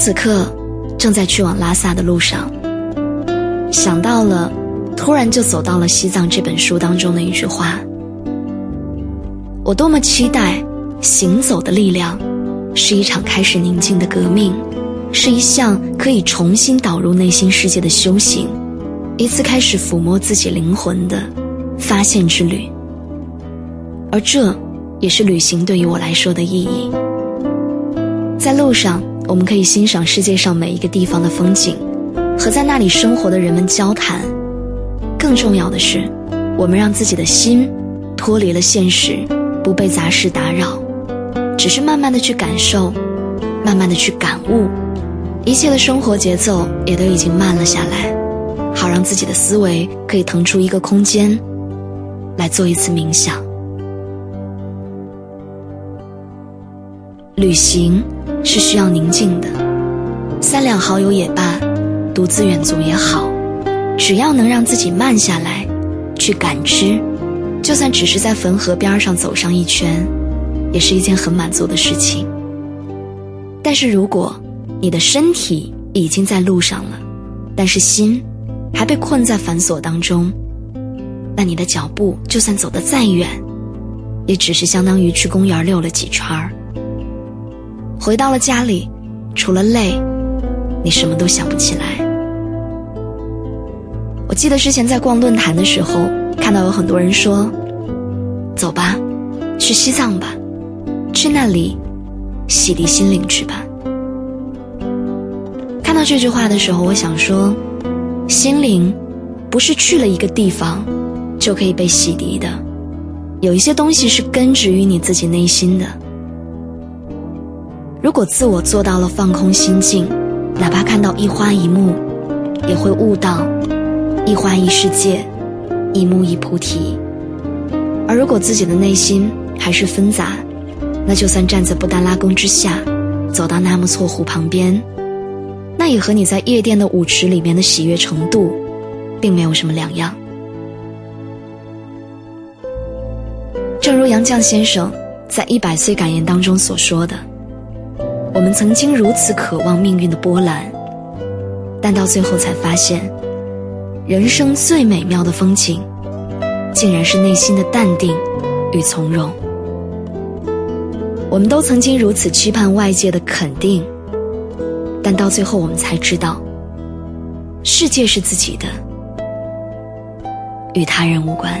此刻正在去往拉萨的路上，想到了，突然就走到了《西藏》这本书当中的一句话：“我多么期待行走的力量，是一场开始宁静的革命，是一项可以重新导入内心世界的修行，一次开始抚摸自己灵魂的发现之旅。”而这，也是旅行对于我来说的意义。在路上，我们可以欣赏世界上每一个地方的风景，和在那里生活的人们交谈。更重要的是，我们让自己的心脱离了现实，不被杂事打扰，只是慢慢的去感受，慢慢的去感悟，一切的生活节奏也都已经慢了下来，好让自己的思维可以腾出一个空间，来做一次冥想。旅行是需要宁静的，三两好友也罢，独自远足也好，只要能让自己慢下来，去感知，就算只是在汾河边上走上一圈，也是一件很满足的事情。但是如果你的身体已经在路上了，但是心还被困在繁琐当中，那你的脚步就算走得再远，也只是相当于去公园溜了几圈儿。回到了家里，除了累，你什么都想不起来。我记得之前在逛论坛的时候，看到有很多人说：“走吧，去西藏吧，去那里洗涤心灵去吧。”看到这句话的时候，我想说，心灵不是去了一个地方就可以被洗涤的，有一些东西是根植于你自己内心的。如果自我做到了放空心境，哪怕看到一花一木，也会悟到一花一世界，一木一菩提。而如果自己的内心还是纷杂，那就算站在布达拉宫之下，走到纳木错湖旁边，那也和你在夜店的舞池里面的喜悦程度，并没有什么两样。正如杨绛先生在《一百岁感言》当中所说的。我们曾经如此渴望命运的波澜，但到最后才发现，人生最美妙的风景，竟然是内心的淡定与从容。我们都曾经如此期盼外界的肯定，但到最后我们才知道，世界是自己的，与他人无关。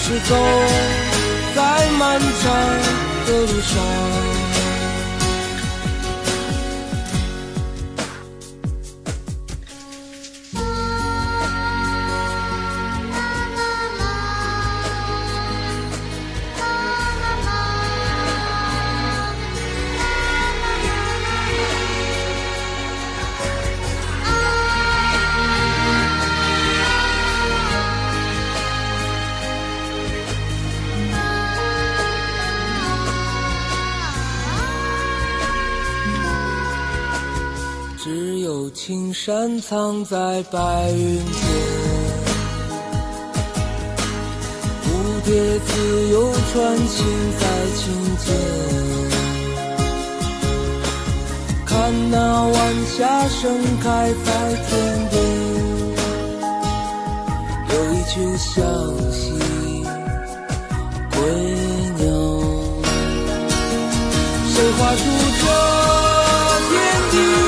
是走在漫长的路上。有青山藏在白云间。蝴蝶自由穿行在青间，看那晚霞盛开在天边，有一群向西归鸟。谁画出这天地？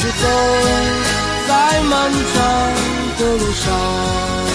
是走在漫长。的路上。